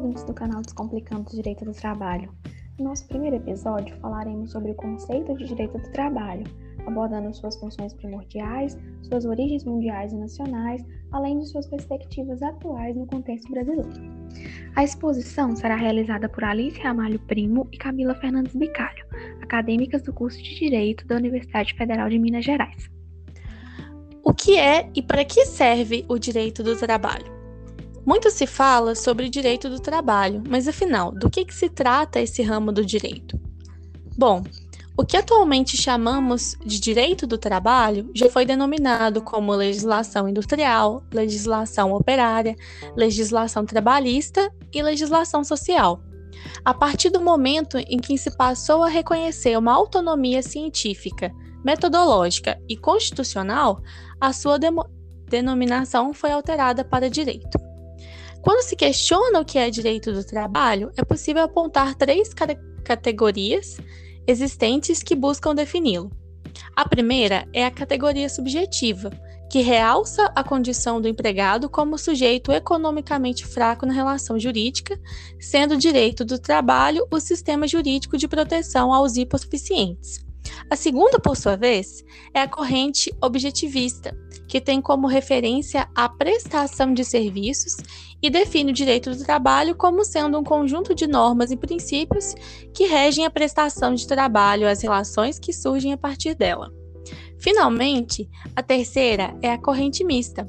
ouvintes do canal Descomplicando o Direito do Trabalho. No nosso primeiro episódio, falaremos sobre o conceito de direito do trabalho, abordando suas funções primordiais, suas origens mundiais e nacionais, além de suas perspectivas atuais no contexto brasileiro. A exposição será realizada por Alice Ramalho Primo e Camila Fernandes Bicalho, acadêmicas do curso de Direito da Universidade Federal de Minas Gerais. O que é e para que serve o direito do trabalho? Muito se fala sobre direito do trabalho, mas afinal, do que, que se trata esse ramo do direito? Bom, o que atualmente chamamos de direito do trabalho já foi denominado como legislação industrial, legislação operária, legislação trabalhista e legislação social. A partir do momento em que se passou a reconhecer uma autonomia científica, metodológica e constitucional, a sua denominação foi alterada para direito. Quando se questiona o que é direito do trabalho, é possível apontar três categorias existentes que buscam defini-lo. A primeira é a categoria subjetiva, que realça a condição do empregado como sujeito economicamente fraco na relação jurídica, sendo o direito do trabalho o sistema jurídico de proteção aos hipossuficientes. A segunda, por sua vez, é a corrente objetivista, que tem como referência a prestação de serviços e define o direito do trabalho como sendo um conjunto de normas e princípios que regem a prestação de trabalho as relações que surgem a partir dela. Finalmente, a terceira é a corrente mista,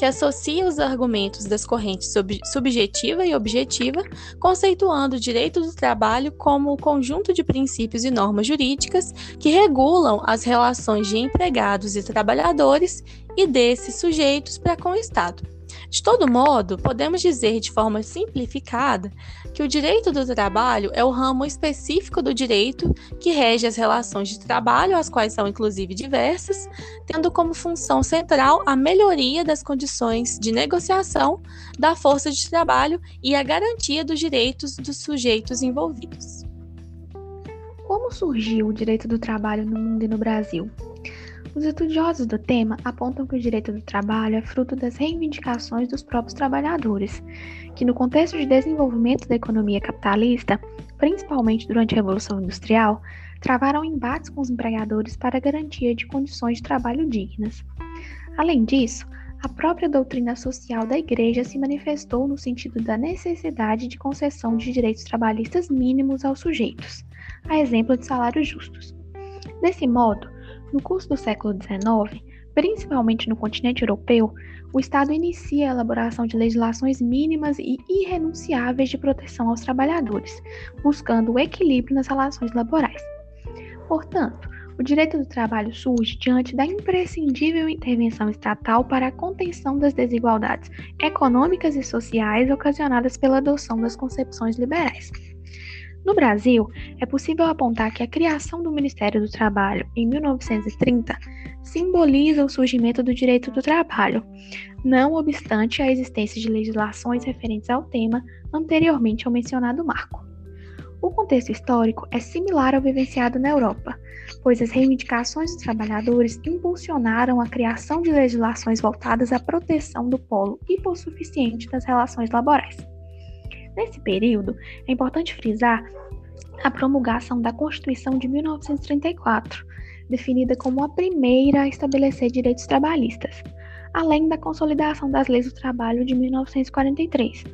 que associa os argumentos das correntes sub subjetiva e objetiva, conceituando o direito do trabalho como o conjunto de princípios e normas jurídicas que regulam as relações de empregados e trabalhadores e desses sujeitos para com o Estado. De todo modo, podemos dizer de forma simplificada que o direito do trabalho é o ramo específico do direito que rege as relações de trabalho, as quais são inclusive diversas, tendo como função central a melhoria das condições de negociação da força de trabalho e a garantia dos direitos dos sujeitos envolvidos. Como surgiu o direito do trabalho no mundo e no Brasil? Os estudiosos do tema apontam que o direito do trabalho é fruto das reivindicações dos próprios trabalhadores, que, no contexto de desenvolvimento da economia capitalista, principalmente durante a Revolução Industrial, travaram embates com os empregadores para garantia de condições de trabalho dignas. Além disso, a própria doutrina social da Igreja se manifestou no sentido da necessidade de concessão de direitos trabalhistas mínimos aos sujeitos, a exemplo de salários justos. Desse modo, no curso do século XIX, principalmente no continente europeu, o Estado inicia a elaboração de legislações mínimas e irrenunciáveis de proteção aos trabalhadores, buscando o equilíbrio nas relações laborais. Portanto, o direito do trabalho surge diante da imprescindível intervenção estatal para a contenção das desigualdades econômicas e sociais ocasionadas pela adoção das concepções liberais. No Brasil, é possível apontar que a criação do Ministério do Trabalho em 1930 simboliza o surgimento do direito do trabalho, não obstante a existência de legislações referentes ao tema anteriormente ao mencionado marco. O contexto histórico é similar ao vivenciado na Europa, pois as reivindicações dos trabalhadores impulsionaram a criação de legislações voltadas à proteção do polo hipossuficiente das relações laborais. Nesse período, é importante frisar a promulgação da Constituição de 1934, definida como a primeira a estabelecer direitos trabalhistas, além da consolidação das leis do trabalho de 1943,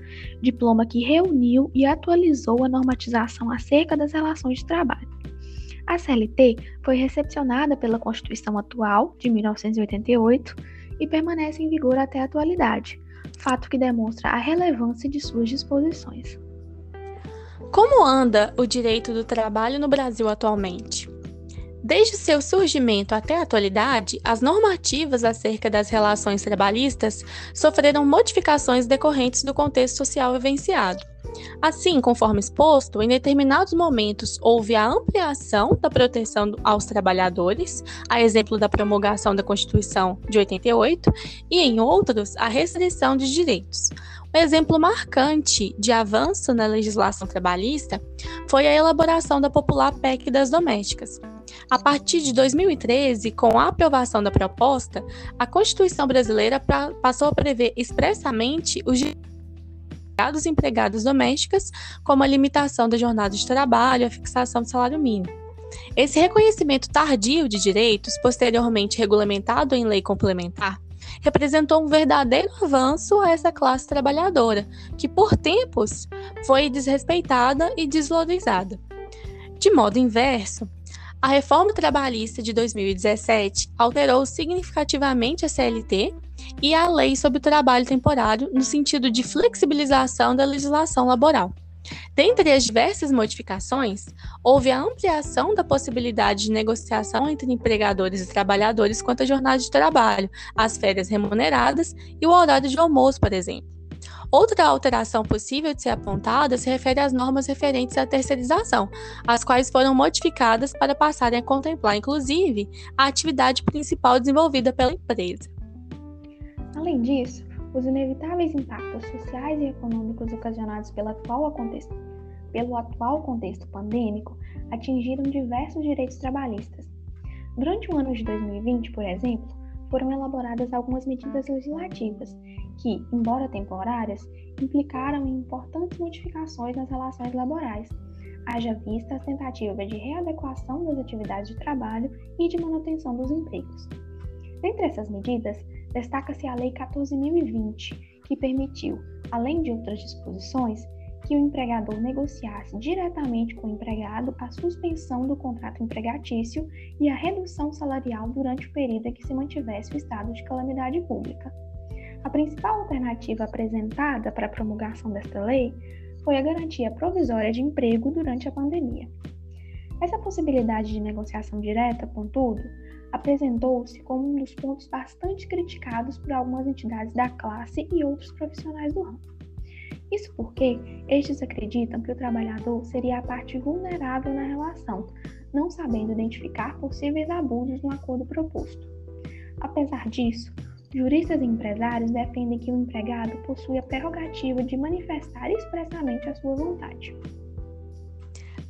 diploma que reuniu e atualizou a normatização acerca das relações de trabalho. A CLT foi recepcionada pela Constituição atual, de 1988, e permanece em vigor até a atualidade, fato que demonstra a relevância de suas disposições. Como anda o direito do trabalho no Brasil atualmente? Desde seu surgimento até a atualidade, as normativas acerca das relações trabalhistas sofreram modificações decorrentes do contexto social vivenciado. Assim, conforme exposto, em determinados momentos houve a ampliação da proteção aos trabalhadores, a exemplo da promulgação da Constituição de 88, e em outros, a restrição de direitos. Um exemplo marcante de avanço na legislação trabalhista foi a elaboração da popular PEC das domésticas. A partir de 2013, com a aprovação da proposta, a Constituição brasileira passou a prever expressamente os direitos empregados e empregadas domésticas, como a limitação da jornada de trabalho a fixação do salário mínimo. Esse reconhecimento tardio de direitos, posteriormente regulamentado em lei complementar, representou um verdadeiro avanço a essa classe trabalhadora, que por tempos foi desrespeitada e desvalorizada. De modo inverso, a reforma trabalhista de 2017 alterou significativamente a CLT e a lei sobre o trabalho temporário no sentido de flexibilização da legislação laboral. Dentre as diversas modificações, houve a ampliação da possibilidade de negociação entre empregadores e trabalhadores quanto à jornada de trabalho, as férias remuneradas e o horário de almoço, por exemplo. Outra alteração possível de ser apontada se refere às normas referentes à terceirização, as quais foram modificadas para passarem a contemplar, inclusive, a atividade principal desenvolvida pela empresa. Além disso, os inevitáveis impactos sociais e econômicos ocasionados pelo atual contexto, pelo atual contexto pandêmico atingiram diversos direitos trabalhistas. Durante o ano de 2020, por exemplo, foram elaboradas algumas medidas legislativas que, embora temporárias, implicaram em importantes modificações nas relações laborais, haja vista a tentativa de readequação das atividades de trabalho e de manutenção dos empregos. Dentre essas medidas, destaca-se a Lei 14.020, que permitiu, além de outras disposições, que o empregador negociasse diretamente com o empregado a suspensão do contrato empregatício e a redução salarial durante o período em que se mantivesse o estado de calamidade pública. A principal alternativa apresentada para a promulgação desta lei foi a garantia provisória de emprego durante a pandemia. Essa possibilidade de negociação direta, contudo, apresentou-se como um dos pontos bastante criticados por algumas entidades da classe e outros profissionais do ramo. Isso porque estes acreditam que o trabalhador seria a parte vulnerável na relação, não sabendo identificar possíveis abusos no acordo proposto. Apesar disso, juristas e empresários defendem que o empregado possui a prerrogativa de manifestar expressamente a sua vontade.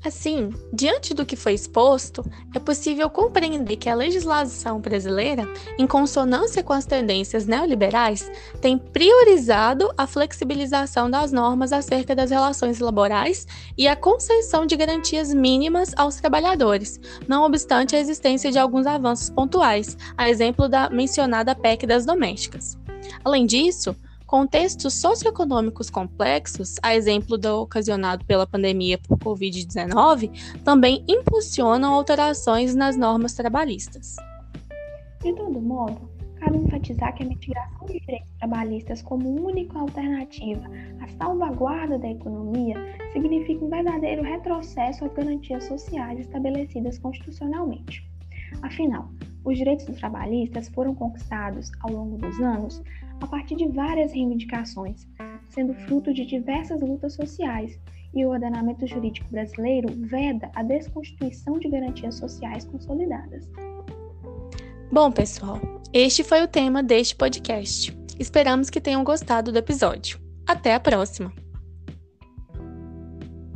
Assim, diante do que foi exposto, é possível compreender que a legislação brasileira, em consonância com as tendências neoliberais, tem priorizado a flexibilização das normas acerca das relações laborais e a concessão de garantias mínimas aos trabalhadores, não obstante a existência de alguns avanços pontuais, a exemplo da mencionada PEC das domésticas. Além disso, Contextos socioeconômicos complexos, a exemplo do ocasionado pela pandemia por Covid-19, também impulsionam alterações nas normas trabalhistas. De todo modo, cabe enfatizar que a mitigação de direitos trabalhistas como única alternativa à salvaguarda da economia significa um verdadeiro retrocesso às garantias sociais estabelecidas constitucionalmente. Afinal, os direitos trabalhistas foram conquistados ao longo dos anos a partir de várias reivindicações, sendo fruto de diversas lutas sociais, e o ordenamento jurídico brasileiro veda a desconstituição de garantias sociais consolidadas. Bom, pessoal, este foi o tema deste podcast. Esperamos que tenham gostado do episódio. Até a próxima!